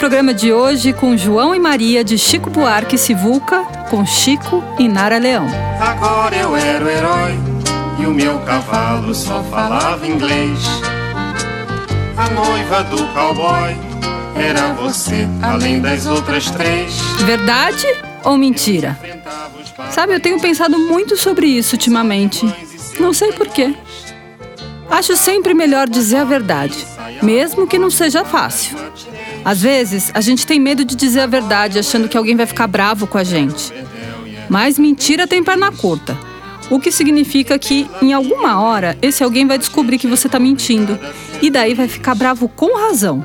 programa de hoje com João e Maria de Chico Buarque Sivuca, com Chico e Nara Leão. Agora eu era o herói e o meu cavalo só falava inglês. A noiva do cowboy era você, além das outras três. Verdade ou mentira? Sabe, eu tenho pensado muito sobre isso ultimamente. Não sei porquê. Acho sempre melhor dizer a verdade, mesmo que não seja fácil. Às vezes, a gente tem medo de dizer a verdade, achando que alguém vai ficar bravo com a gente. Mas mentira tem perna curta. O que significa que, em alguma hora, esse alguém vai descobrir que você está mentindo. E daí vai ficar bravo com razão.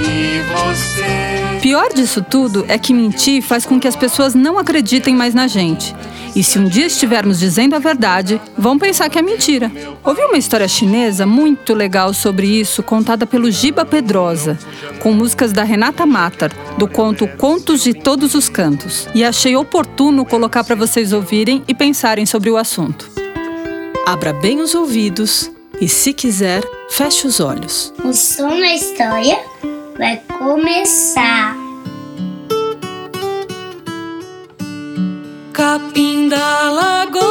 E você? Pior disso tudo é que mentir faz com que as pessoas não acreditem mais na gente. E se um dia estivermos dizendo a verdade, vão pensar que é mentira. Ouvi uma história chinesa muito legal sobre isso, contada pelo Giba Pedrosa, com músicas da Renata Matar, do conto Contos de Todos os Cantos. E achei oportuno colocar para vocês ouvirem e pensarem sobre o assunto. Abra bem os ouvidos e, se quiser, feche os olhos. O som da história vai começar. Capim da Lagoa,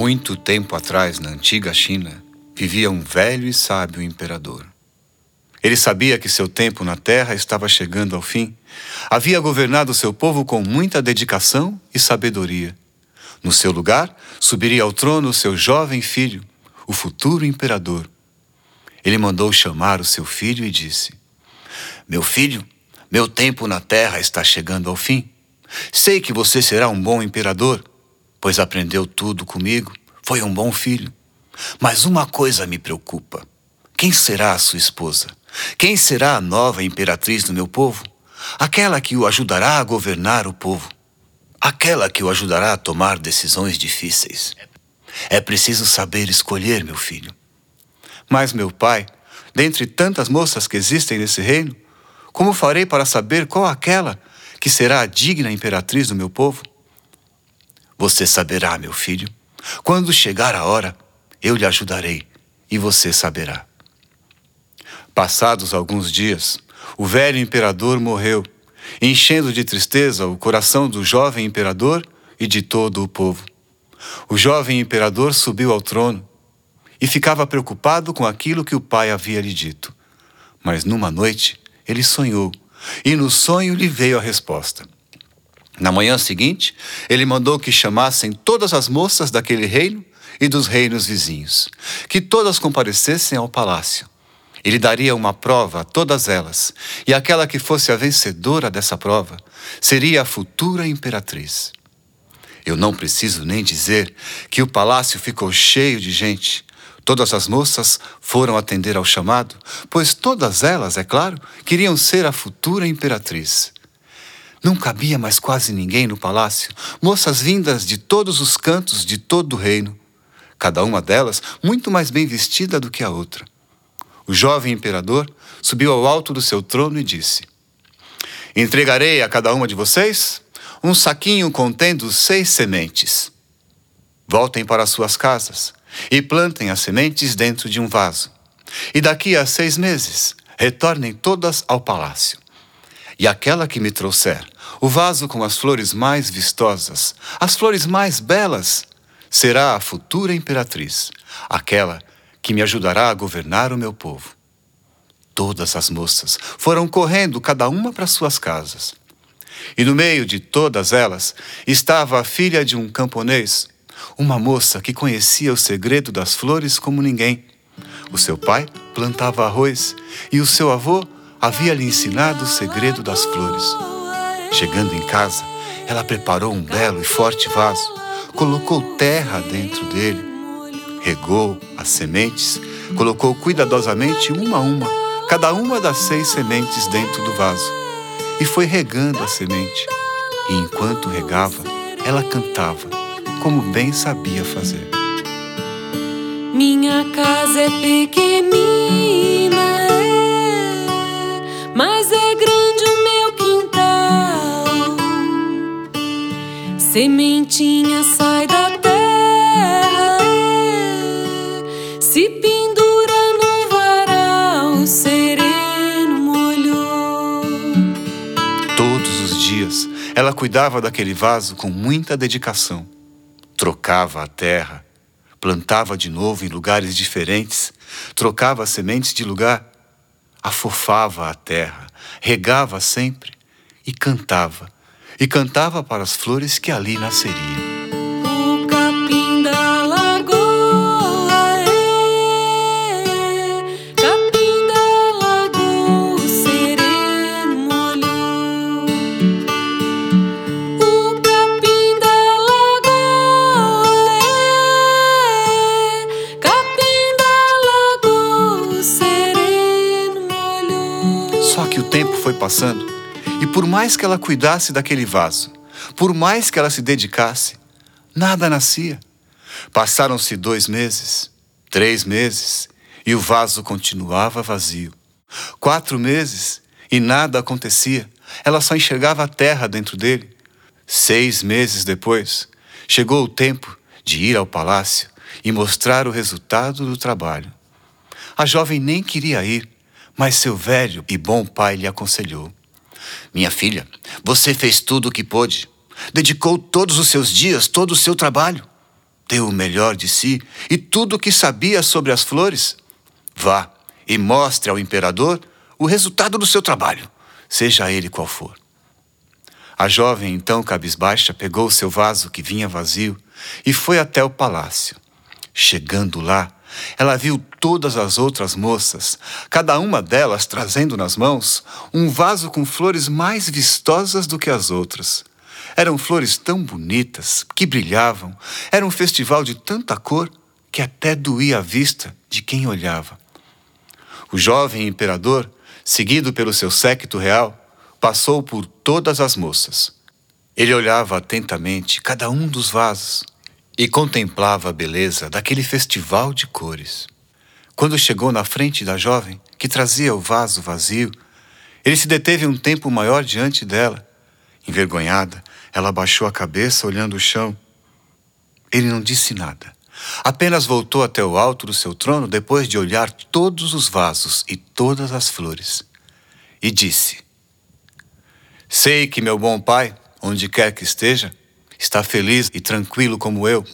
muito tempo atrás, na antiga China, vivia um velho e sábio imperador. Ele sabia que seu tempo na terra estava chegando ao fim. Havia governado seu povo com muita dedicação e sabedoria. No seu lugar, subiria ao trono seu jovem filho, o futuro imperador. Ele mandou chamar o seu filho e disse: Meu filho, meu tempo na terra está chegando ao fim. Sei que você será um bom imperador, pois aprendeu tudo comigo, foi um bom filho. Mas uma coisa me preocupa: quem será a sua esposa? Quem será a nova imperatriz do meu povo? Aquela que o ajudará a governar o povo. Aquela que o ajudará a tomar decisões difíceis. É preciso saber escolher, meu filho. Mas, meu pai, dentre tantas moças que existem nesse reino, como farei para saber qual aquela que será a digna imperatriz do meu povo? Você saberá, meu filho. Quando chegar a hora, eu lhe ajudarei e você saberá. Passados alguns dias, o velho imperador morreu, enchendo de tristeza o coração do jovem imperador e de todo o povo. O jovem imperador subiu ao trono e ficava preocupado com aquilo que o pai havia lhe dito. Mas numa noite ele sonhou, e no sonho lhe veio a resposta. Na manhã seguinte, ele mandou que chamassem todas as moças daquele reino e dos reinos vizinhos, que todas comparecessem ao palácio. Ele daria uma prova a todas elas, e aquela que fosse a vencedora dessa prova seria a futura imperatriz. Eu não preciso nem dizer que o palácio ficou cheio de gente. Todas as moças foram atender ao chamado, pois todas elas, é claro, queriam ser a futura imperatriz. Não cabia mais quase ninguém no palácio, moças vindas de todos os cantos de todo o reino, cada uma delas muito mais bem vestida do que a outra. O jovem imperador subiu ao alto do seu trono e disse: Entregarei a cada uma de vocês um saquinho contendo seis sementes. Voltem para suas casas e plantem as sementes dentro de um vaso. E daqui a seis meses, retornem todas ao palácio. E aquela que me trouxer o vaso com as flores mais vistosas, as flores mais belas, será a futura imperatriz, aquela que me ajudará a governar o meu povo. Todas as moças foram correndo, cada uma para suas casas. E no meio de todas elas estava a filha de um camponês, uma moça que conhecia o segredo das flores como ninguém. O seu pai plantava arroz e o seu avô havia lhe ensinado o segredo das flores. Chegando em casa, ela preparou um belo e forte vaso, colocou terra dentro dele, regou as sementes, colocou cuidadosamente uma a uma, cada uma das seis sementes dentro do vaso, e foi regando a semente. E enquanto regava, ela cantava, como bem sabia fazer. Minha casa é pequenina, mas é grande o meu quintal. Sementinha sai da terra, se pendura no varal, sereno molhou. Todos os dias, ela cuidava daquele vaso com muita dedicação. Trocava a terra, plantava de novo em lugares diferentes, trocava sementes de lugar, afofava a terra, regava sempre e cantava. E cantava para as flores que ali nasceriam. Por mais que ela cuidasse daquele vaso, por mais que ela se dedicasse, nada nascia. Passaram-se dois meses, três meses, e o vaso continuava vazio. Quatro meses, e nada acontecia. Ela só enxergava a terra dentro dele. Seis meses depois, chegou o tempo de ir ao palácio e mostrar o resultado do trabalho. A jovem nem queria ir, mas seu velho e bom pai lhe aconselhou. Minha filha, você fez tudo o que pôde. Dedicou todos os seus dias, todo o seu trabalho. Deu o melhor de si e tudo o que sabia sobre as flores. Vá e mostre ao imperador o resultado do seu trabalho, seja ele qual for. A jovem, então cabisbaixa, pegou o seu vaso que vinha vazio e foi até o palácio. Chegando lá, ela viu todas as outras moças, cada uma delas trazendo nas mãos um vaso com flores mais vistosas do que as outras. Eram flores tão bonitas, que brilhavam, era um festival de tanta cor que até doía a vista de quem olhava. O jovem imperador, seguido pelo seu séquito real, passou por todas as moças. Ele olhava atentamente cada um dos vasos e contemplava a beleza daquele festival de cores. Quando chegou na frente da jovem, que trazia o vaso vazio, ele se deteve um tempo maior diante dela. Envergonhada, ela baixou a cabeça olhando o chão. Ele não disse nada. Apenas voltou até o alto do seu trono depois de olhar todos os vasos e todas as flores. E disse: Sei que meu bom pai, onde quer que esteja, está feliz e tranquilo como eu,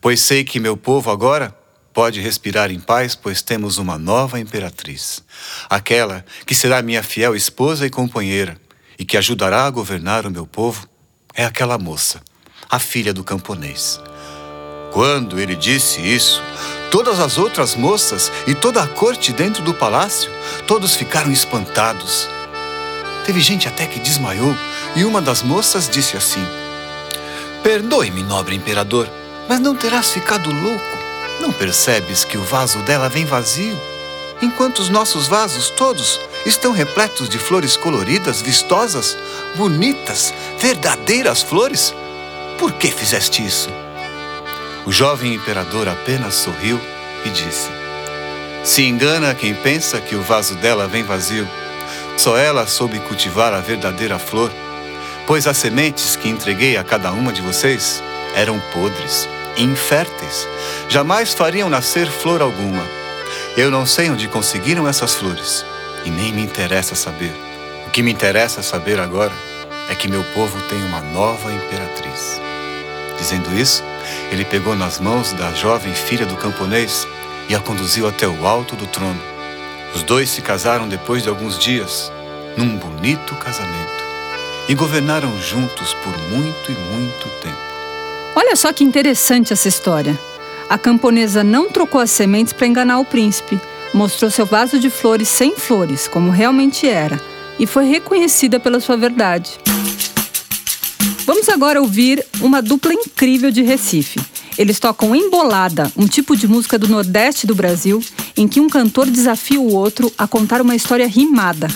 pois sei que meu povo agora pode respirar em paz, pois temos uma nova imperatriz, aquela que será minha fiel esposa e companheira e que ajudará a governar o meu povo, é aquela moça, a filha do camponês. Quando ele disse isso, todas as outras moças e toda a corte dentro do palácio, todos ficaram espantados. Teve gente até que desmaiou, e uma das moças disse assim: Perdoe-me, nobre imperador, mas não terás ficado louco? Não percebes que o vaso dela vem vazio? Enquanto os nossos vasos todos estão repletos de flores coloridas, vistosas, bonitas, verdadeiras flores? Por que fizeste isso? O jovem imperador apenas sorriu e disse: Se engana quem pensa que o vaso dela vem vazio. Só ela soube cultivar a verdadeira flor, pois as sementes que entreguei a cada uma de vocês eram podres, inférteis, jamais fariam nascer flor alguma. Eu não sei onde conseguiram essas flores e nem me interessa saber. O que me interessa saber agora é que meu povo tem uma nova imperatriz. Dizendo isso, ele pegou nas mãos da jovem filha do camponês e a conduziu até o alto do trono. Os dois se casaram depois de alguns dias, num bonito casamento, e governaram juntos por muito e muito tempo. Olha só que interessante essa história. A camponesa não trocou as sementes para enganar o príncipe. Mostrou seu vaso de flores sem flores, como realmente era, e foi reconhecida pela sua verdade. Vamos agora ouvir uma dupla incrível de Recife. Eles tocam embolada, um tipo de música do Nordeste do Brasil, em que um cantor desafia o outro a contar uma história rimada.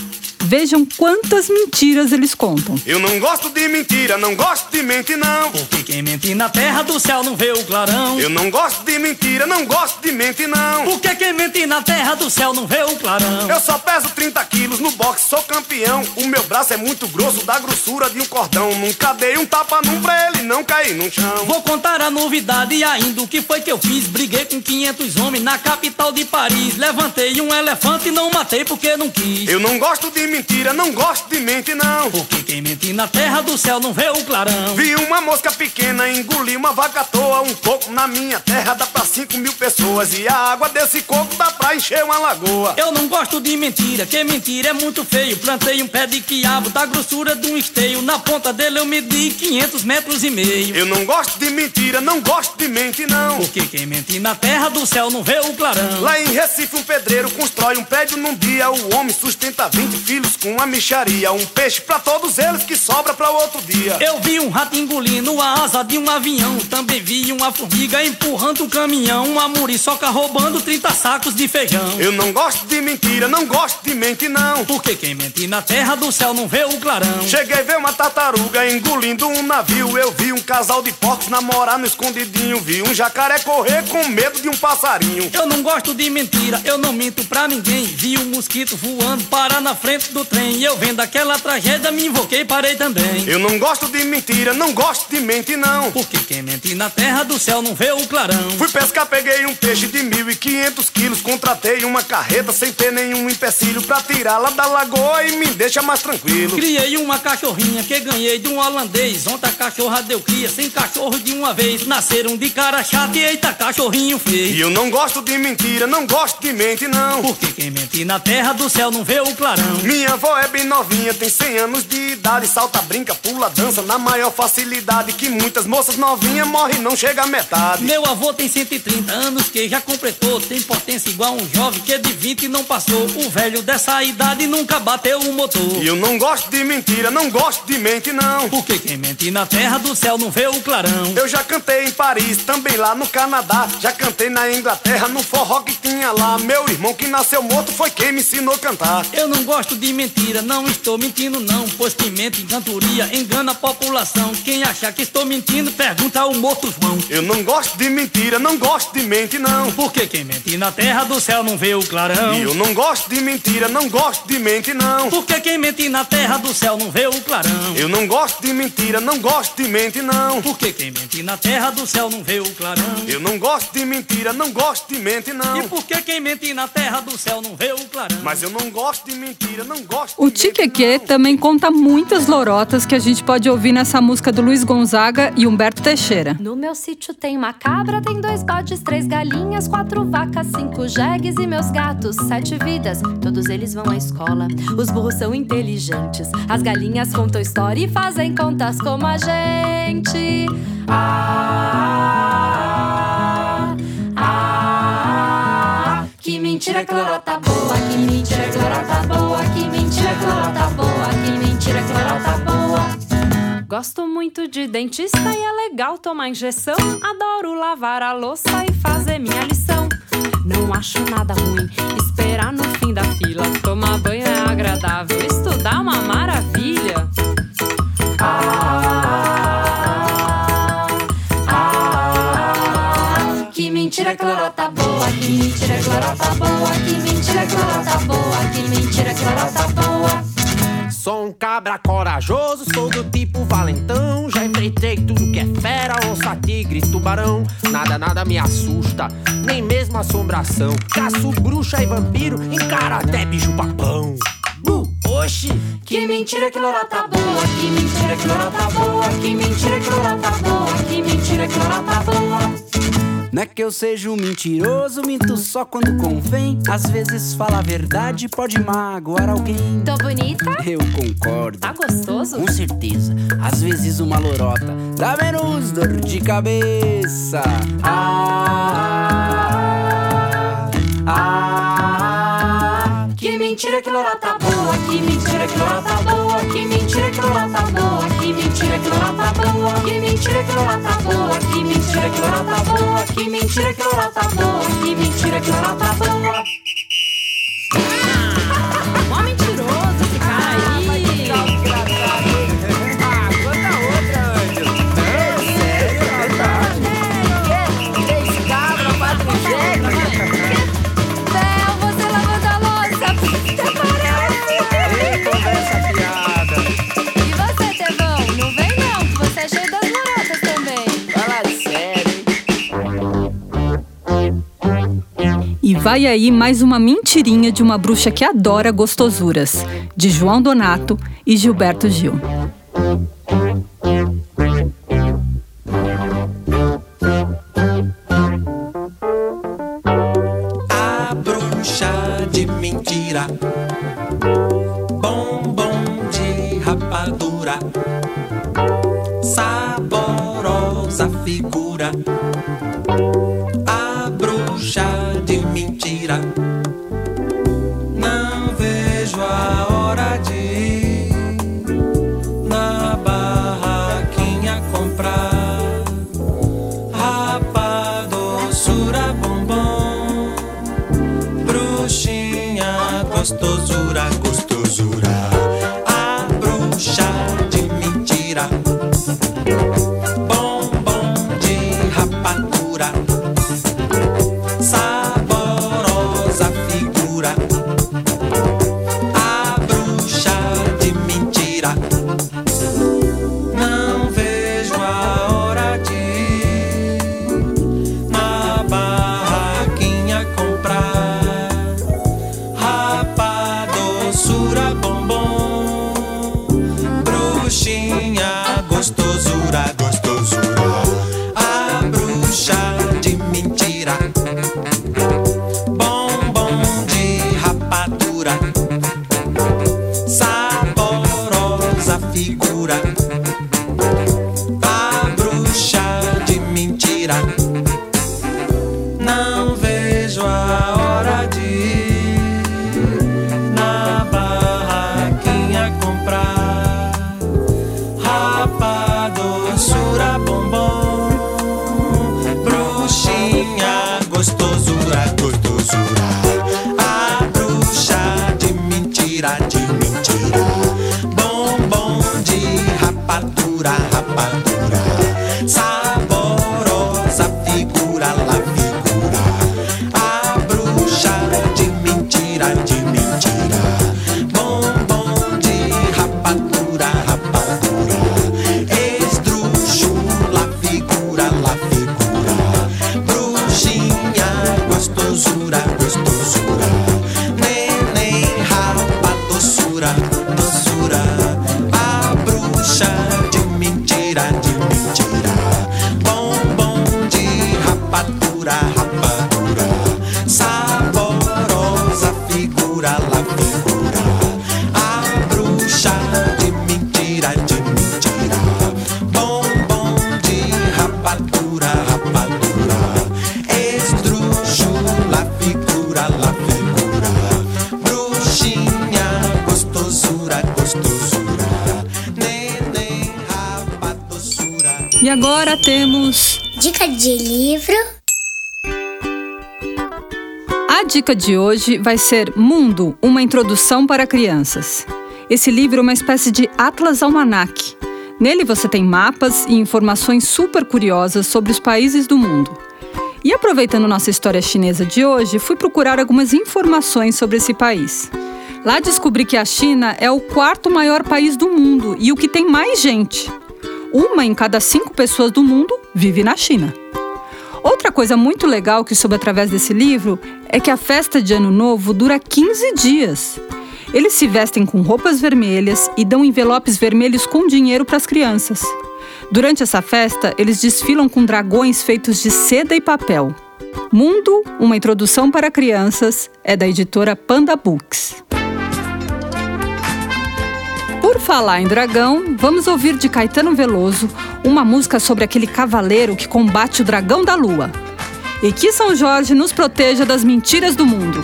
Vejam quantas mentiras eles contam. Eu não gosto de mentira, não gosto de mente não. Porque quem mente na terra do céu não vê o clarão. Eu não gosto de mentira, não gosto de mente não. Porque quem mente na terra do céu não vê o clarão. Eu só peso 30 quilos no boxe, sou campeão. O meu braço é muito grosso, da grossura de um cordão. Nunca dei um tapa num pra ele não cair no chão. Vou contar a novidade e ainda o que foi que eu fiz. Briguei com 500 homens na capital de Paris. Levantei um elefante e não matei porque não quis. Eu não gosto de mentira, não gosto de mente não. Porque quem mente na terra do céu não vê o clarão. Vi uma mosca pequena, engoli uma vaca à toa. Um coco na minha terra dá pra 5 mil pessoas. E a água desse coco dá pra encher uma lagoa. Eu não gosto de mentira, que mentira é muito feio. Plantei um pé de quiabo da grossura de um esteio. Na ponta dele eu medi 500 metros e meio. Eu não gosto de mentira, não gosto de mente não. Porque quem mente na terra do céu não vê o clarão. Lá em Recife um pedreiro constrói um prédio num dia. O homem sustenta 20 filhos com uma micharia. Um peixe pra todos eles que sobra pra outro dia. Eu vi um rato engolindo a asa de um avião. Também vi uma formiga empurrando um caminhão. Uma muriçoca roubando 30 sacos de feijão. Eu não gosto de mentira, não gosto de mente não. Porque quem mente na terra do céu não vê o clarão. Cheguei a ver uma tartaruga engolindo um navio. Eu vi um casal de porcos namorar no escondidinho. Vi um jacaré correr com medo de um passarinho. Eu não gosto de mentira, eu não minto pra ninguém. Vi um mosquito voando parar na frente do trem. E eu vendo aquela tragédia, me invoquei e parei também. Eu não gosto de mentira, não gosto de mente não. Porque quem mente na terra do céu não vê o clarão. Fui pescar, peguei um peixe de 1.500 quilos. Contratei uma carreta sem ter nenhum empecilho pra tirá-la da lagoa e me deixa mais tranquilo. Criei uma cachorrinha que ganhei de um holandês. Ontem a cachorra deu cria, sem cachorro de uma vez. Nasceram de cara chata e eita, cachorrinho feio. E eu não gosto de mentira, não gosto de mente não. Porque quem mente na terra do céu não vê o clarão. Minha avó é bem novinha, tem 100 anos de idade. Salta, brinca, pula, dança na maior facilidade. Que muitas moças novinhas morrem e não chega a metade. Meu avô tem 130 anos que já completou. Tem potência igual um jovem que de 20 não passou. O velho dessa idade nunca bateu o motor. E eu não gosto de mentira, não gosto de mente não. Porque quem mente na terra do céu não vê o clarão. Eu já cantei em Paris, também lá no Canadá. Já cantei na Inglaterra, no forró que tinha lá. Meu irmão que nasceu morto foi quem me ensinou a cantar. Eu não gosto de mentira, não estou mentindo não. Pois quem mente em cantoria engana a população. Quem achar que estou mentindo, pergunta ao morto João. Eu não gosto de mentira, não gosto de mente não. Porque quem mente na terra do céu não vê o clarão. E eu não gosto de mentira, não gosto de mente não. Porque quem mente na terra do céu não vê o clarão. Eu não gosto de mentira, não gosto de mente não. Porque quem mente na terra do céu não vê o clarão. Eu não gosto de mentira, não gosto de mente E não. porque quem mente na terra do céu não vê o clarão. Mas eu não gosto de mentira, não O Tiqueque também conta muitas lorotas que a gente pode ouvir nessa música do Luiz Gonzaga e Humberto Teixeira. No meu sítio tem uma cabra, tem dois bodes, três galinhas, quatro vacas, cinco jegues e meus gatos, sete vidas. Todos eles vão à escola. Os burros são inteligentes. As galinhas contam história e fazem contas como a gente. Ah, ah, que mentira que lorota boa, que mentira que lorota boa, que mentira que lorota boa, que mentira que lorota boa. Gosto muito de dentista e é legal tomar injeção. Adoro lavar a louça e fazer minha lição. Não acho nada ruim esperar no fim da fila. Tomar banho é agradável, estudar é uma maravilha. Ah, lorota boa, que mentira que lorota boa, que mentira que lorota boa, que mentira que lorota boa. Sou um cabra corajoso, sou do tipo valentão. Já enfrentei tudo que é fera, onça, tigre, tubarão. Nada, nada me assusta, nem mesmo assombração. Caço bruxa e vampiro, encara até bicho papão. Bu, oxi, Que mentira que lorota boa, que mentira que lorota boa, que mentira que lorota boa, que mentira que lorota boa. Não é que eu seja um mentiroso, minto só quando convém. Às vezes fala a verdade, pode magoar alguém. Tô bonita? Eu concordo. Tá gostoso? Com certeza, às vezes uma lorota dá menos dor de cabeça. Ah, ah, Que mentira que lorota boa, que mentira que lorota boa, que mentira que lorota boa, que mentira que lorota boa, que mentira que lorota boa, que mentira que lorota boa, que mentira que lorota boa, que mentira que lorota boa. Vai aí mais uma mentirinha de uma bruxa que adora gostosuras, de João Donato e Gilberto Gil. A bruxa de mentira. Bombom de rapadura. puesto Dica de livro. A dica de hoje vai ser Mundo, uma introdução para crianças. Esse livro é uma espécie de Atlas Almanac. Nele você tem mapas e informações super curiosas sobre os países do mundo. E aproveitando nossa história chinesa de hoje, fui procurar algumas informações sobre esse país. Lá descobri que a China é o quarto maior país do mundo e o que tem mais gente. Uma em cada cinco pessoas do mundo vive na China. Outra coisa muito legal que soube através desse livro é que a festa de Ano Novo dura 15 dias. Eles se vestem com roupas vermelhas e dão envelopes vermelhos com dinheiro para as crianças. Durante essa festa, eles desfilam com dragões feitos de seda e papel. Mundo, uma introdução para crianças, é da editora Panda Books. Falar em dragão, vamos ouvir de Caetano Veloso uma música sobre aquele cavaleiro que combate o dragão da lua. E que São Jorge nos proteja das mentiras do mundo.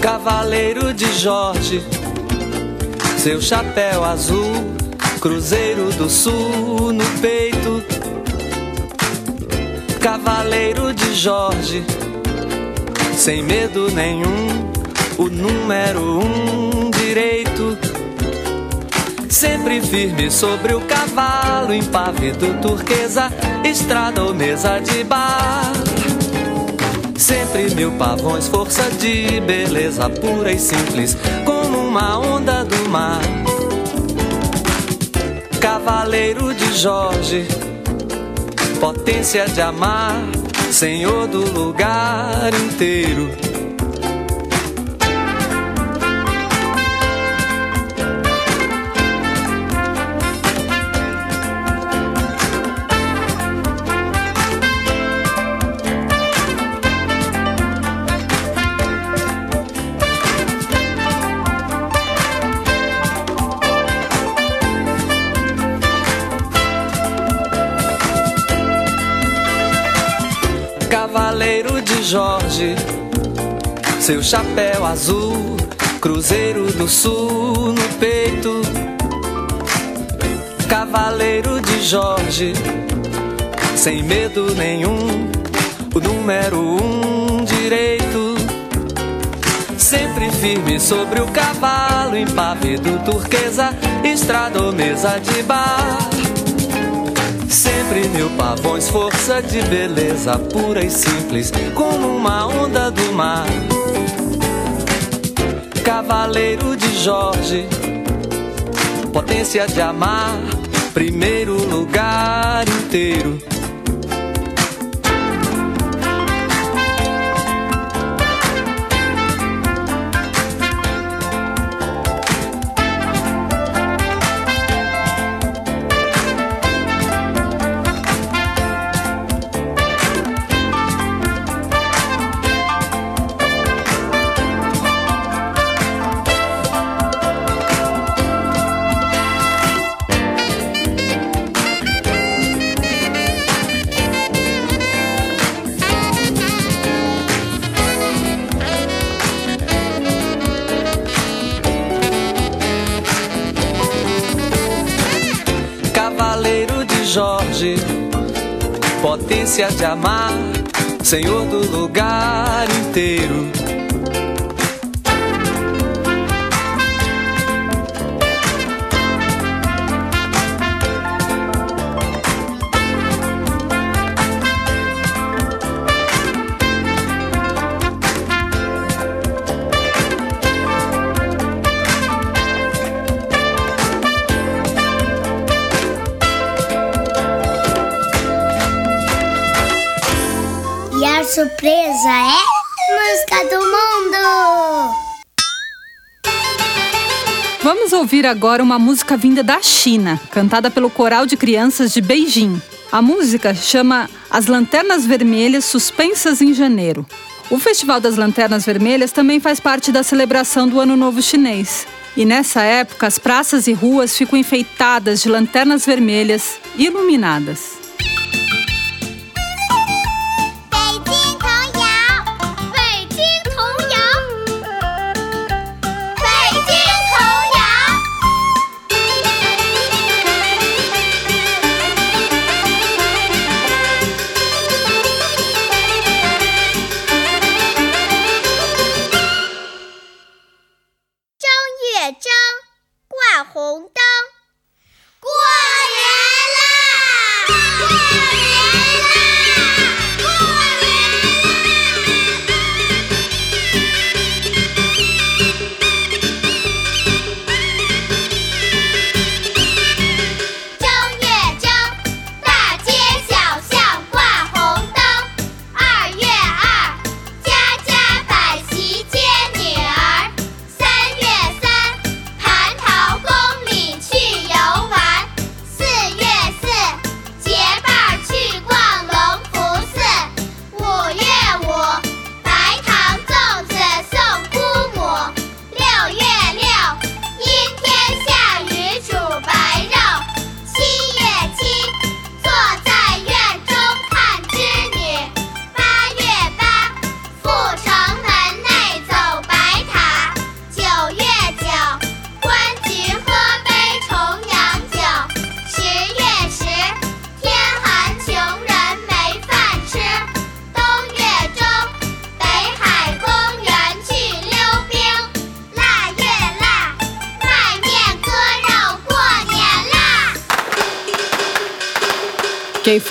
Cavaleiro de Jorge, seu chapéu azul, Cruzeiro do Sul no peito. Cavaleiro de Jorge, sem medo nenhum, o número um direito. Sempre firme sobre o cavalo, impávido turquesa, estrada ou mesa de bar. Sempre mil pavões, força de beleza pura e simples, como uma onda do mar. Cavaleiro de Jorge, potência de amar, senhor do lugar inteiro. Jorge, seu chapéu azul, Cruzeiro do Sul no peito. Cavaleiro de Jorge, sem medo nenhum, o número um direito. Sempre firme sobre o cavalo, impávido turquesa, estrada ou mesa de bar. Sempre mil pavões, força de beleza pura e simples, como uma onda do mar. Cavaleiro de Jorge, potência de amar, primeiro lugar inteiro. Potência de amar, senhor do lugar inteiro. A surpresa é música do mundo. Vamos ouvir agora uma música vinda da China, cantada pelo coral de crianças de Beijing. A música chama As Lanternas Vermelhas Suspensas em Janeiro. O Festival das Lanternas Vermelhas também faz parte da celebração do Ano Novo Chinês. E nessa época, as praças e ruas ficam enfeitadas de lanternas vermelhas iluminadas.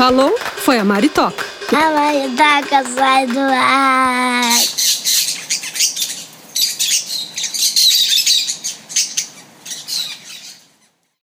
Falou foi a Maritoca. A da sai do ar.